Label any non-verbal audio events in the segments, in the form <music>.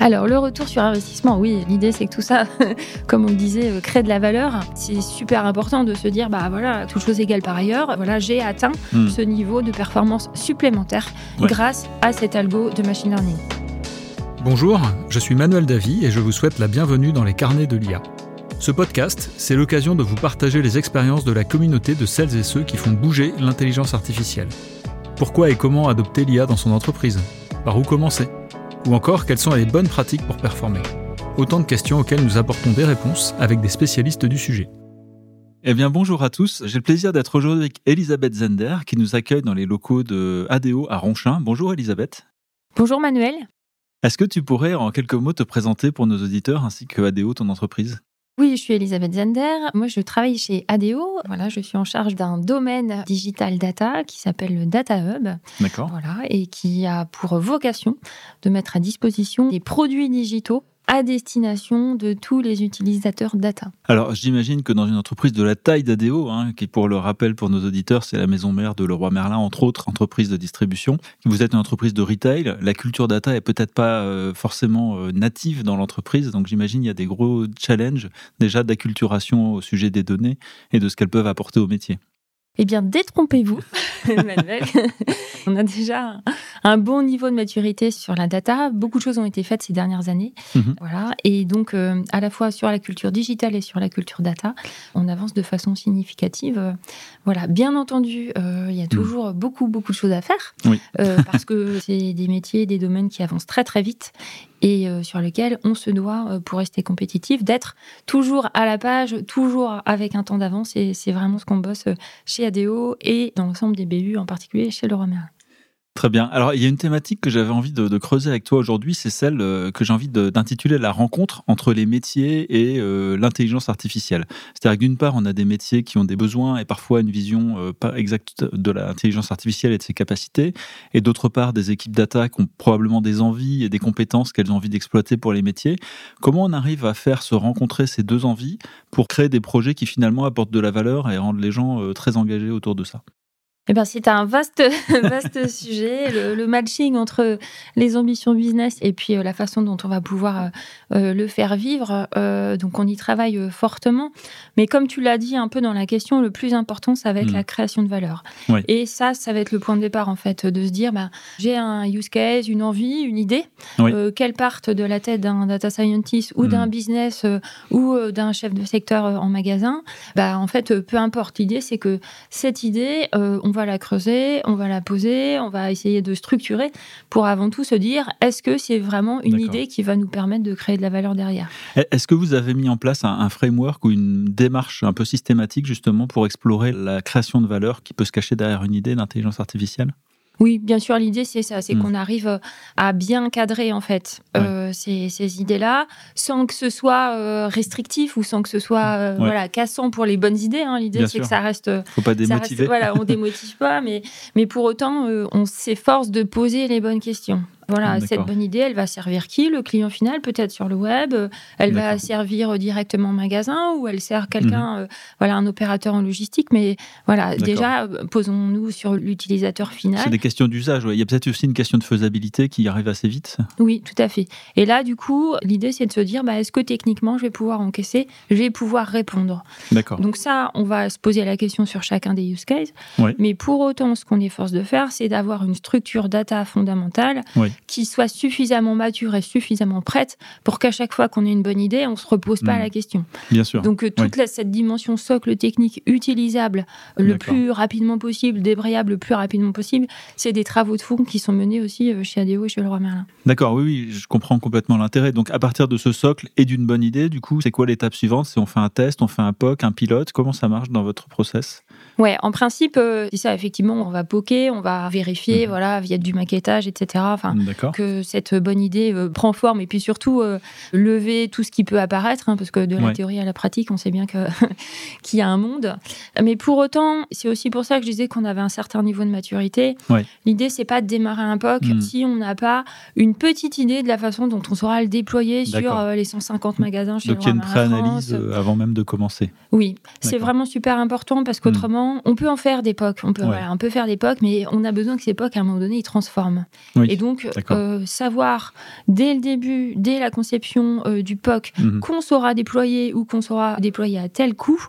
Alors, le retour sur investissement, oui, l'idée c'est que tout ça, <laughs> comme on le disait, euh, crée de la valeur. C'est super important de se dire, bah voilà, toute chose égale par ailleurs, voilà, j'ai atteint Hmm. ce niveau de performance supplémentaire Ouais. grâce à cet algo de machine learning. Bonjour, je suis Manuel Davy et je vous souhaite la bienvenue dans les carnets de l'IA. Ce podcast, c'est l'occasion de vous partager les expériences de la communauté de celles et ceux qui font bouger l'intelligence artificielle. Pourquoi et comment adopter l'IA dans son entreprise? Par où commencer? Ou encore, quelles sont les bonnes pratiques pour performer Autant de questions auxquelles nous apportons des réponses avec des spécialistes du sujet. Eh bien, bonjour à tous. J'ai le plaisir d'être aujourd'hui avec Elisabeth Zender qui nous accueille dans les locaux de ADO à Ronchin. Bonjour Elisabeth. Bonjour Manuel. Est-ce que tu pourrais en quelques mots te présenter pour nos auditeurs ainsi que ADO, ton entreprise? Oui, je suis Elisabeth Zender. Moi, je travaille chez ADO. Voilà, je suis en charge d'un domaine digital data qui s'appelle le Data Hub. D'accord. Voilà, et qui a pour vocation de mettre à disposition des produits digitaux à destination de tous les utilisateurs data. Alors, j'imagine que dans une entreprise de la taille d'ADO, hein, qui pour le rappel pour nos auditeurs, c'est la maison mère de Leroy Merlin, entre autres entreprises de distribution, vous êtes une entreprise de retail, la culture data est peut-être pas euh, forcément euh, native dans l'entreprise, donc j'imagine il y a des gros challenges déjà d'acculturation au sujet des données et de ce qu'elles peuvent apporter au métier. Eh bien, détrompez-vous, <laughs> Manuel. <laughs> On a déjà un, bon niveau de maturité sur la data. Beaucoup de choses ont été faites ces dernières années. Mhm. Voilà. Et donc, euh, à la fois sur la culture digitale et sur la culture data, on avance de façon significative. Voilà. Bien entendu, euh, il y a toujours beaucoup, beaucoup de choses à faire. Oui. Euh, parce que <laughs> c'est des métiers, des domaines qui avancent très, très vite et euh, sur lesquels on se doit, euh, pour rester compétitif, d'être toujours à la page, toujours avec un temps d'avance. C'est vraiment ce qu'on bosse euh, chez ADO et dans l'ensemble des BU, en particulier chez Leroy Merlin. Très bien. Alors, il y a une thématique que j'avais envie de, creuser avec toi aujourd'hui, c'est celle euh, que j'ai envie d'intituler la rencontre entre les métiers et euh, l'intelligence artificielle. C'est-à-dire que d'une part, on a des métiers qui ont des besoins et parfois une vision euh, pas exacte de l'intelligence artificielle et de ses capacités, et d'autre part, des équipes data qui ont probablement des envies et des compétences qu'elles ont envie d'exploiter pour les métiers. Comment on arrive à faire se rencontrer ces deux envies pour créer des projets qui finalement apportent de la valeur et rendent les gens très engagés autour de ça? Eh ben, c'est un vaste, <laughs> vaste sujet, le, le matching entre les ambitions business et puis euh, la façon dont on va pouvoir euh, euh, le faire vivre. Euh, donc, on y travaille fortement. Mais comme tu l'as dit un peu dans la question, le plus important, ça va être Mm. la création de valeur. Oui. Et ça, ça va être le point de départ, en fait, de se dire, bah, j'ai un use case, une envie, une idée, Oui. qu'elle parte de la tête d'un data scientist ou Mm. d'un business euh, ou d'un chef de secteur en magasin. Bah, en fait, peu importe. L'idée, c'est que cette idée, on va la creuser, on va la poser, on va essayer de structurer pour avant tout se dire est-ce que c'est vraiment une idée qui va nous permettre de créer de la valeur derrière? Est-ce que vous avez mis en place un, un framework ou une démarche un peu systématique justement pour explorer la création de valeur qui peut se cacher derrière une idée d'intelligence artificielle? Oui, bien sûr, l'idée c'est ça, c'est Mm. qu'on arrive euh, à bien cadrer en fait euh, ces, ces idées-là, sans que ce soit euh, restrictif ou sans que ce soit euh, Ouais. voilà cassant pour les bonnes idées. hein. L'idée c'est que ça reste Faut pas Ça reste- démotiver. voilà, on <laughs> démotive pas, mais, mais pour autant, on s'efforce de poser les bonnes questions. Voilà, cette bonne idée, elle va servir qui Le client final, peut-être sur le web. euh, Elle va servir euh, directement en magasin ou elle sert quelqu'un, euh, voilà, un opérateur en logistique. Mais voilà, Mhm. Déjà, posons-nous sur l'utilisateur final. C'est des questions d'usage. ouais. Il y a peut-être aussi une question de faisabilité qui arrive assez vite. Oui, tout à fait. Et là, du coup, l'idée, c'est de se dire, bah, est-ce que techniquement, je vais pouvoir encaisser Je vais pouvoir répondre? D'accord. Donc ça, on va se poser la question sur chacun des use cases. Oui. Mais pour autant, ce qu'on est force de faire, c'est d'avoir une structure data fondamentale Oui. Qui soit suffisamment mature et suffisamment prête pour qu'à chaque fois qu'on ait une bonne idée, on se repose pas Mm. la question. Bien sûr. Donc euh, toute la- cette dimension socle technique utilisable le plus rapidement possible, débrayable le plus rapidement possible, c'est des travaux de fond qui sont menés aussi euh, chez ADO et chez Leroy Merlin. D'accord, oui, oui, je comprends complètement l'intérêt. Donc, à partir de ce socle et d'une bonne idée, du coup, c'est quoi l'étape suivante? C'est on fait un test, on fait un POC, un pilote Comment ça marche dans votre process? Ouais, en principe, euh, c'est ça, effectivement, on va poker, on va vérifier, Mhm. voilà, via du maquettage, etc. Enfin, que cette bonne idée euh, prend forme et puis surtout euh, lever tout ce qui peut apparaître, hein, parce que de la théorie à la pratique, on sait bien que <laughs> qu'il y a un monde. Mais pour autant, c'est aussi pour ça que je disais qu'on avait un certain niveau de maturité. Ouais. L'idée, c'est pas de démarrer un POC Mm. si on n'a pas une petite idée de la façon dont on saura le déployer sur euh, les 150 magasins chez Donc, il y a une préanalyse euh, avant même de commencer. Oui, c'est vraiment super important parce qu'autrement, on peut en faire des POC, on peut, voilà, on peut faire des POC, mais on a besoin que ces POC, à un moment donné, ils transforment. et donc, euh, savoir dès le début, dès la conception euh, du POC, mhm. qu'on saura déployer ou qu'on saura déployer à tel coût,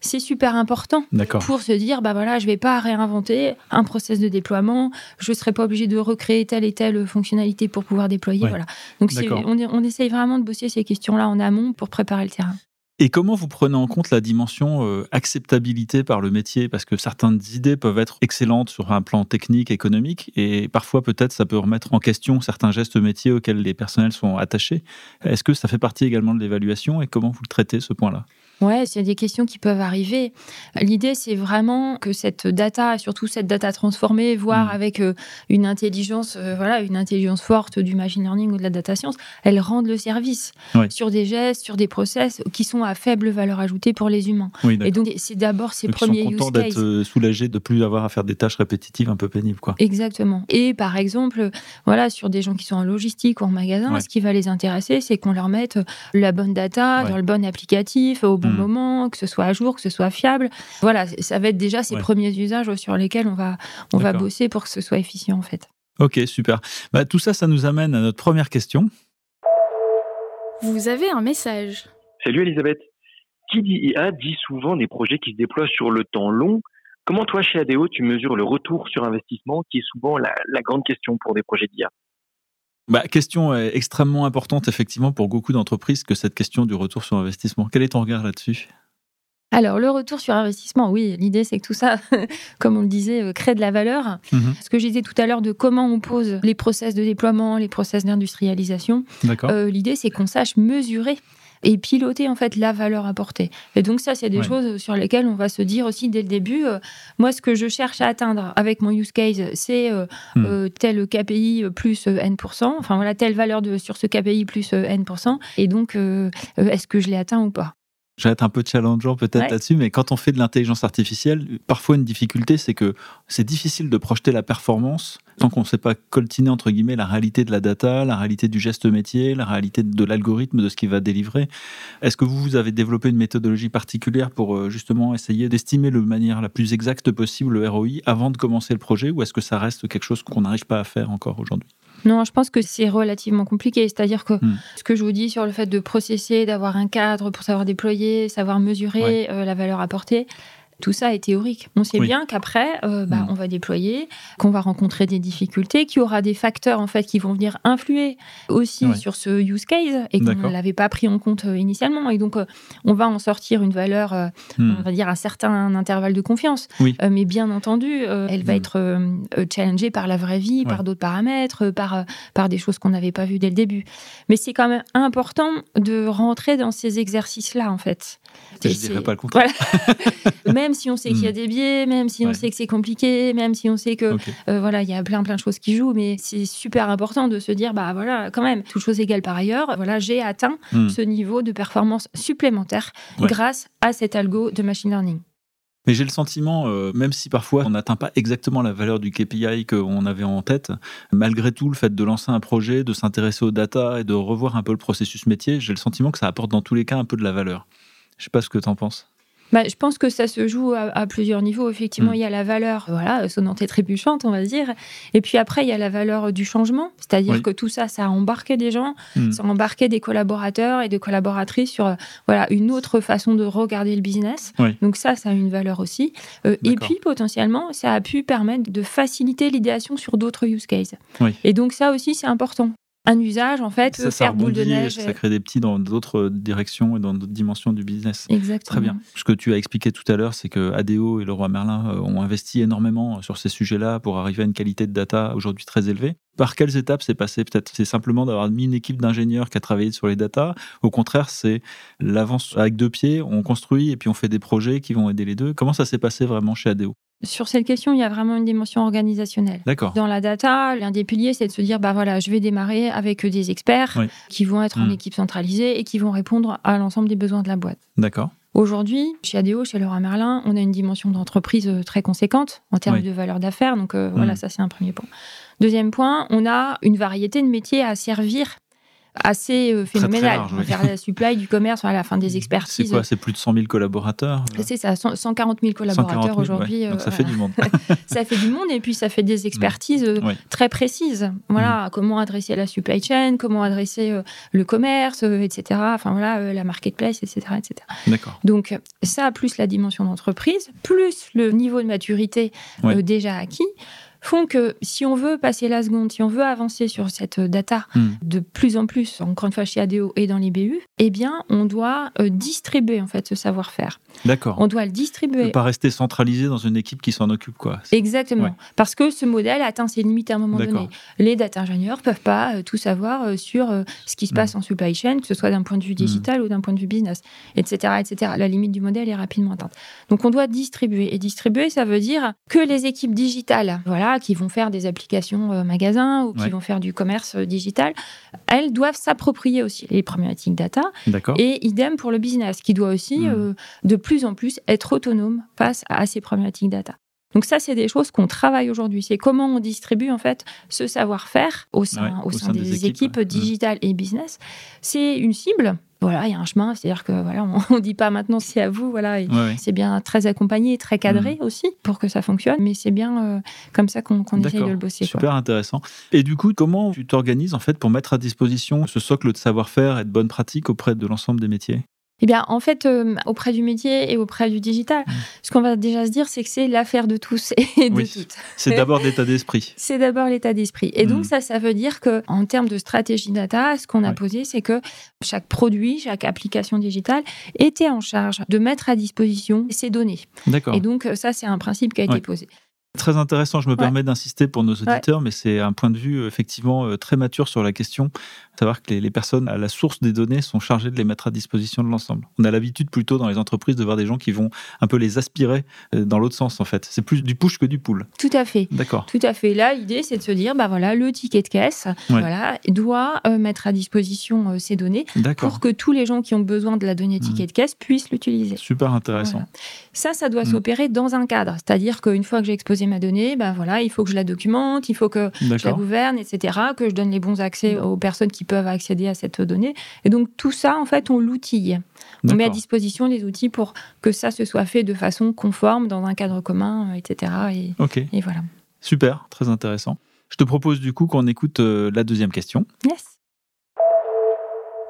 c'est super important pour se dire, bah voilà, je vais pas réinventer un process de déploiement, je serai pas obligé de recréer telle et telle fonctionnalité pour pouvoir déployer. Voilà. Donc, on, on essaye vraiment de bosser ces questions-là en amont pour préparer le terrain. Et comment vous prenez en compte la dimension euh, acceptabilité par le métier? Parce que certaines idées peuvent être excellentes sur un plan technique, économique, et parfois peut-être ça peut remettre en question certains gestes métiers auxquels les personnels sont attachés. Est-ce que ça fait partie également de l'évaluation et comment vous le traitez ce point-là? Ouais, il y a des questions qui peuvent arriver. L'idée, c'est vraiment que cette data, surtout cette data transformée, voire mm. avec euh, une intelligence, euh, voilà, une intelligence forte du machine learning ou de la data science, elle rende le service sur des gestes, sur des process qui sont à faible valeur ajoutée pour les humains. et donc, c'est d'abord ces premiers sont contents d'être euh, soulagés de plus avoir à faire des tâches répétitives un peu pénibles, quoi. Exactement. Et par exemple, voilà, sur des gens qui sont en logistique ou en magasin, ce qui va les intéresser, c'est qu'on leur mette la bonne data dans le bon applicatif, au bon Hmm. moment, que ce soit à jour, que ce soit fiable. Voilà, ça va être déjà ces premiers usages sur lesquels on va, on va bosser pour que ce soit efficient en fait. Ok, super. Bah, tout ça, ça nous amène à notre première question. Vous avez un message. Salut Elisabeth. Qui dit IA dit souvent des projets qui se déploient sur le temps long. Comment toi, chez ADO, tu mesures le retour sur investissement, qui est souvent la, la grande question pour des projets d'IA bah, question extrêmement importante, effectivement, pour beaucoup d'entreprises, que cette question du retour sur investissement. Quel est ton regard là-dessus? Alors, le retour sur investissement, oui, l'idée c'est que tout ça, <laughs> comme on le disait, euh, crée de la valeur. Mhm. Ce que je disais tout à l'heure de comment on pose les process de déploiement, les process d'industrialisation, euh, l'idée c'est qu'on sache mesurer et piloter en fait la valeur apportée. Et donc ça, c'est des choses sur lesquelles on va se dire aussi dès le début, euh, moi ce que je cherche à atteindre avec mon use case, c'est euh, hmm. euh, tel KPI plus N%, enfin voilà, telle valeur de, sur ce KPI plus N%, et donc est-ce que je l'ai atteint ou pas? Je vais être un peu challengeant peut-être là-dessus, mais quand on fait de l'intelligence artificielle, parfois une difficulté, c'est que c'est difficile de projeter la performance tant qu'on ne sait pas coltiner entre guillemets la réalité de la data, la réalité du geste métier, la réalité de l'algorithme, de ce qu'il va délivrer. Est-ce que vous, vous avez développé une méthodologie particulière pour euh, justement essayer d'estimer de manière la plus exacte possible le ROI avant de commencer le projet, ou est-ce que ça reste quelque chose qu'on n'arrive pas à faire encore aujourd'hui? Non, je pense que c'est relativement compliqué. C'est-à-dire que hmm. ce que je vous dis sur le fait de processer, d'avoir un cadre pour savoir déployer, savoir mesurer euh, la valeur apportée, tout ça est théorique. On sait bien qu'après, euh, bah, mm. on va déployer, qu'on va rencontrer des difficultés, qu'il y aura des facteurs en fait qui vont venir influer aussi sur ce use case et qu'on ne l'avait pas pris en compte euh, initialement. Et donc, euh, on va en sortir une valeur, mm. on va dire un certain intervalle de confiance. mais bien entendu, elle va mm. être challengée par la vraie vie, par d'autres paramètres, par, par des choses qu'on n'avait pas vues dès le début. Mais c'est quand même important de rentrer dans ces exercices-là, en fait. Je dirais pas le contraire. <laughs> même si on sait qu'il y a hmm. des biais, même si on sait que c'est compliqué, même si on sait que euh, voilà, il y a plein plein de choses qui jouent, mais c'est super important de se dire bah voilà, quand même, toute chose égale par ailleurs, voilà, j'ai atteint hmm. ce niveau de performance supplémentaire grâce à cet algo de machine learning. Mais j'ai le sentiment, euh, même si parfois on n'atteint pas exactement la valeur du KPI qu'on avait en tête, malgré tout, le fait de lancer un projet, de s'intéresser aux data et de revoir un peu le processus métier, j'ai le sentiment que ça apporte dans tous les cas un peu de la valeur. Je sais pas ce que tu en penses. Bah, je pense que ça se joue à, plusieurs niveaux. Effectivement, hmm. il y a la valeur voilà, sonnante et trébuchante, on va dire. Et puis après, il y a la valeur du changement. C'est-à-dire que tout ça, ça a embarqué des gens, hmm. ça a embarqué des collaborateurs et des collaboratrices sur voilà, une autre façon de regarder le business. Donc ça, ça a une valeur aussi. Euh, et puis, potentiellement, ça a pu permettre de faciliter l'idéation sur d'autres use cases. Et donc ça aussi, c'est important un usage, en fait, ça, faire boule de neige. Ça crée des petits dans d'autres directions et dans d'autres dimensions du business. Exactement. Très bien. Ce que tu as expliqué tout à l'heure, c'est que ADO et le roi Merlin euh, ont investi énormément sur ces sujets-là pour arriver à une qualité de data aujourd'hui très élevée. Par quelles étapes c'est passé? Peut-être c'est simplement d'avoir mis une équipe d'ingénieurs qui a travaillé sur les data. Au contraire, c'est l'avance avec deux pieds, on construit et puis on fait des projets qui vont aider les deux. Comment ça s'est passé vraiment chez ADO sur cette question, il y a vraiment une dimension organisationnelle. D'accord. Dans la data, l'un des piliers, c'est de se dire, bah voilà, je vais démarrer avec des experts qui vont être en hmm. équipe centralisée et qui vont répondre à l'ensemble des besoins de la boîte. D'accord. Aujourd'hui, chez ADO, chez Laura Merlin, on a une dimension d'entreprise euh, très conséquente en termes de valeur d'affaires. Donc euh, voilà, hmm. ça c'est un premier point. Deuxième point, on a une variété de métiers à servir assez euh, très phénoménal. large, On va oui. faire la supply, du commerce, à la fin des C'est expertises. quoi C'est plus de 100 000 collaborateurs euh, C'est ça, 100 140 000 140 collaborateurs 000, aujourd'hui. ouais. Donc euh, ça fait du monde. <laughs> ça fait du monde et puis ça fait des expertises euh, Ouais. très précises. Voilà, comment adresser la supply chain, comment adresser euh, le commerce, euh, etc. Enfin voilà, euh, la marketplace, etc., etc. D'accord. Donc ça, plus la dimension d'entreprise, plus le niveau de maturité euh, Ouais. déjà acquis, font que si on veut passer la seconde, si on veut avancer sur cette euh, data Hmm. de plus en plus, encore une fois chez ADO et dans les BU, eh bien, on doit euh, distribuer en fait ce savoir-faire. D'accord. On doit le Ne distribuer. pas rester centralisé dans une équipe qui s'en occupe, quoi. Exactement. Ouais. Parce que ce modèle atteint ses limites à un moment donné. Les data ingénieurs peuvent pas euh, tout savoir euh, sur ce qui se Mm. passe en supply chain, que ce soit d'un point de vue digital ou d'un point de vue business, etc., etc. La limite du modèle est rapidement atteinte. Donc on doit distribuer. Et distribuer, ça veut dire que les équipes digitales, voilà, qui vont faire des applications euh, magasins ou qui Ouais. vont faire du commerce euh, digital, elles doivent s'approprier aussi les problématiques data. Et idem pour le business, qui doit aussi Mm. euh, de plus en plus être autonome face à ces problématiques data. Donc ça, c'est des choses qu'on travaille aujourd'hui. C'est comment on distribue en fait ce savoir-faire au sein, Ouais, au au sein sein des, des équipes, équipes, ouais. Mm. digitales et business. C'est une cible. Voilà, il y a un chemin. C'est-à-dire que voilà, on, <laughs> on dit pas maintenant c'est à vous. Voilà, et Ouais, ouais. c'est bien très accompagné, très cadré aussi pour que ça fonctionne. Mais c'est bien euh, comme ça qu'on qu'on essaye de le bosser. quoi. Super intéressant. Et du coup, comment tu t'organises en fait pour mettre à disposition ce socle de savoir-faire et de bonnes pratiques auprès de l'ensemble des métiers? Eh bien, en fait, euh, auprès du métier et auprès du digital, Mm. ce qu'on va déjà se dire, c'est que c'est l'affaire de tous et de Oui. toutes. C'est d'abord l'état d'esprit. C'est d'abord l'état d'esprit. Et donc Mm. ça, ça veut dire que en termes de stratégie data, ce qu'on a posé, c'est que chaque produit, chaque application digitale était en charge de mettre à disposition ces données. D'accord. Et donc ça, c'est un principe qui a été posé. Très intéressant. Je me Ouais. permets d'insister pour nos auditeurs, mais c'est un point de vue euh, effectivement euh, très mature sur la question. Savoir que les, les personnes à la source des données sont chargées de les mettre à disposition de l'ensemble. On a l'habitude plutôt dans les entreprises de voir des gens qui vont un peu les aspirer euh, dans l'autre sens en fait. C'est plus du push que du pull. Tout à fait. D'accord. Tout à fait. Là, l'idée, c'est de se dire, bah voilà, le ticket de caisse, Ouais. voilà, doit euh, mettre à disposition euh, ces données pour que tous les gens qui ont besoin de la donnée ticket de caisse puissent l'utiliser. Super intéressant. Voilà. Ça, ça doit Mm. s'opérer dans un cadre. C'est-à-dire qu'une fois que j'ai exposé ma donnée, ben voilà, il faut que je la documente, il faut que je la gouverne, etc., que je donne les bons accès aux personnes qui peuvent accéder à cette donnée. Et donc, tout ça, en fait, on l'outille. On met à disposition les outils pour que ça se soit fait de façon conforme, dans un cadre commun, euh, etc. Et, voilà. Super. Très intéressant. Je te propose du coup qu'on écoute euh, la deuxième question. Yes.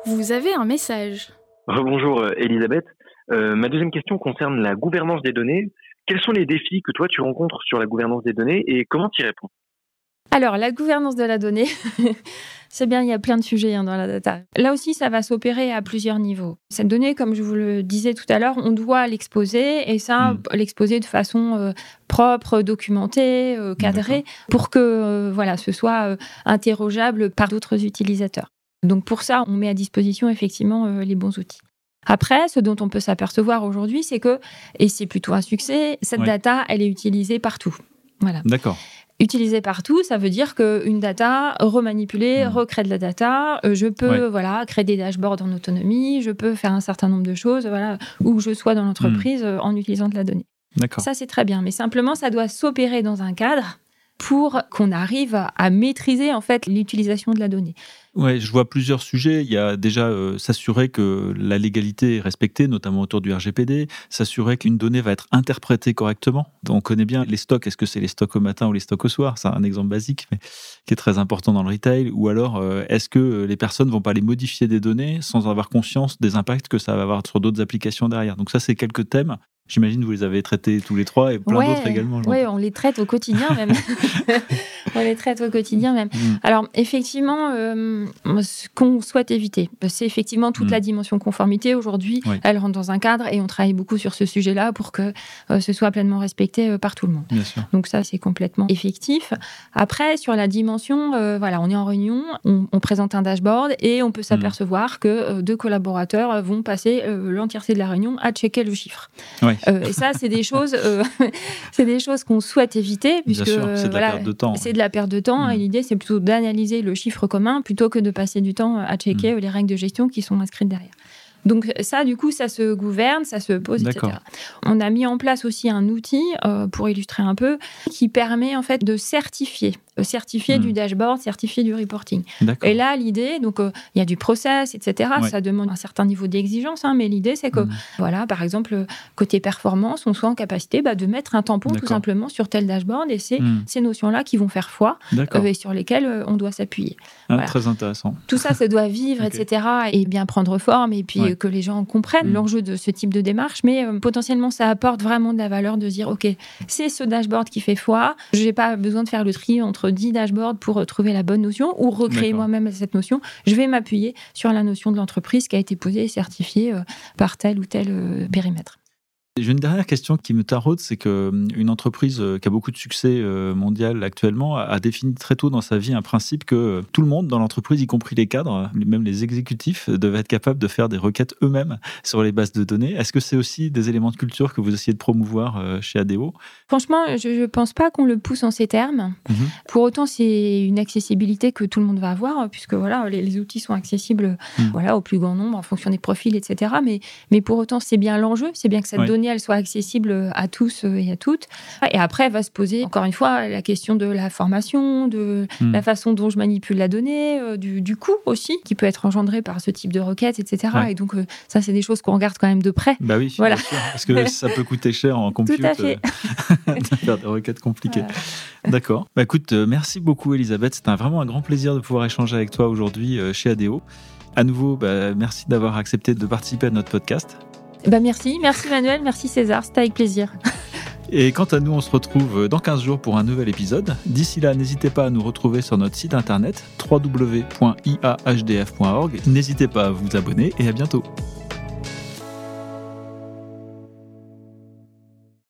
Vous avez un message. Bonjour Elisabeth. Euh, ma deuxième question concerne la gouvernance des données. Quels sont les défis que toi tu rencontres sur la gouvernance des données et comment tu y réponds? Alors, la gouvernance de la donnée, <laughs> c'est bien, il y a plein de sujets hein, dans la data. Là aussi, ça va s'opérer à plusieurs niveaux. Cette donnée, comme je vous le disais tout à l'heure, on doit l'exposer et ça, Mm. l'exposer de façon euh, propre, documentée, euh, cadrée, pour que euh, voilà, ce soit interrogeable par d'autres utilisateurs. Donc pour ça, on met à disposition effectivement les bons outils. Après, ce dont on peut s'apercevoir aujourd'hui, c'est que, et c'est plutôt un succès, cette data, elle est utilisée partout. Voilà. D'accord. Utilisée partout, ça veut dire qu'une data remanipulée, Mhm. recrée de la data, euh, je peux Ouais. voilà créer des dashboards en autonomie, je peux faire un certain nombre de choses, voilà, où je sois dans l'entreprise euh, en utilisant de la donnée. D'accord. Ça, c'est très bien, mais simplement, ça doit s'opérer dans un cadre pour qu'on arrive à, maîtriser en fait l'utilisation de la donnée. Ouais, je vois plusieurs sujets. Il y a déjà euh, s'assurer que la légalité est respectée, notamment autour du RGPD, s'assurer qu'une donnée va être interprétée correctement. On connaît bien les stocks. Est-ce que c'est les stocks au matin ou les stocks au soir? C'est un exemple basique, mais qui est très important dans le retail. Ou alors, euh, est-ce que les personnes vont pas aller modifier des données sans avoir conscience des impacts que ça va avoir sur d'autres applications derrière? Donc ça, c'est quelques thèmes. J'imagine que vous les avez traités tous les trois et plein Ouais, d'autres également. Ouais, on les traite au quotidien même. <laughs> on les traite au quotidien même. Mm. Alors, effectivement, euh, ce qu'on souhaite éviter, c'est effectivement toute Mm. la dimension conformité. Aujourd'hui, Oui. elle rentre dans un cadre et on travaille beaucoup sur ce sujet-là pour que euh, ce soit pleinement respecté euh, par tout le monde. Bien sûr. Donc ça, c'est complètement effectif. Après, sur la dimension, voilà, on est en réunion, on, on présente un dashboard et on peut s'apercevoir que euh, deux collaborateurs vont passer l'entièreté de la réunion à checker le chiffre. Euh, et ça, c'est des choses, euh, <laughs> c'est des choses qu'on souhaite éviter Bien puisque sûr, c'est de la perte de temps. c'est de la perte de temps Mm. et l'idée, c'est plutôt d'analyser le chiffre commun plutôt que de passer du temps à checker Mm. les règles de gestion qui sont inscrites derrière. Donc ça, du coup, ça se gouverne, ça se pose, etc. On a mis en place aussi un outil, euh, pour illustrer un peu, qui permet en fait de certifier certifié du Hmm. dashboard, certifié du reporting. Et là, l'idée, donc euh, il y a du process, etc. Ouais. Ça demande un certain niveau d'exigence, hein, mais l'idée, c'est que, Hmm. voilà, par exemple, euh, côté performance, on soit en capacité bah, de mettre un tampon tout simplement sur tel dashboard, et c'est Hmm. ces notions-là qui vont faire foi euh, et sur lesquelles euh, on doit s'appuyer. Ah, voilà. Très intéressant. Tout ça, ça doit vivre, <laughs> etc. et bien prendre forme, et puis Ouais. euh, que les gens comprennent l'enjeu de ce type de démarche. Mais euh, potentiellement, ça apporte vraiment de la valeur de dire, OK, c'est ce dashboard qui fait foi. Je n'ai pas besoin de faire le tri entre 10 dashboards pour euh, trouver la bonne notion ou recréer moi-même cette notion. Je vais m'appuyer sur la notion de l'entreprise qui a été posée et certifiée euh, par tel ou tel euh, périmètre. J'ai une dernière question qui me taraude, c'est que hum, entreprise euh, qui a beaucoup de succès euh, mondial actuellement a- défini très tôt dans sa vie un principe que euh, tout le monde dans l'entreprise, y compris les cadres, même les exécutifs, devaient être capables de faire des requêtes eux-mêmes sur les bases de données. Est-ce que c'est aussi des éléments de culture que vous essayez de promouvoir chez ADO Franchement, je ne pense pas qu'on le pousse en ces termes. Mhm. Pour autant, c'est une accessibilité que tout le monde va avoir, puisque voilà, les, les outils sont accessibles Mm. voilà, au plus grand nombre en fonction des profils, etc. Mais, mais pour autant, c'est bien l'enjeu, c'est bien que cette Ouais. Donnée elle soit accessible à tous euh, et à toutes. Et après, va se poser, encore une fois, la question de la formation, de Mm. la façon dont je manipule la donnée, euh, du, du coût aussi, qui peut être engendré par ce type de requête, etc. Ouais. Et donc, euh, ça, c'est des choses qu'on regarde quand même de près. Bah oui, Voilà. sûr, parce que <laughs> ça peut coûter cher en compute à fait. <laughs> de faire des requêtes compliquées. Voilà. D'accord. Bah écoute, merci beaucoup Elisabeth. C'était vraiment un grand plaisir de pouvoir échanger avec toi aujourd'hui chez ADO. À nouveau, bah, merci d'avoir accepté de participer à notre podcast. Bah, merci, merci Manuel, merci César, c'était avec plaisir. Et quant à nous, on se retrouve dans 15 jours pour un nouvel épisode. D'ici là, n'hésitez pas à nous retrouver sur notre site internet www.iahdf.org. N'hésitez pas à vous abonner et à bientôt.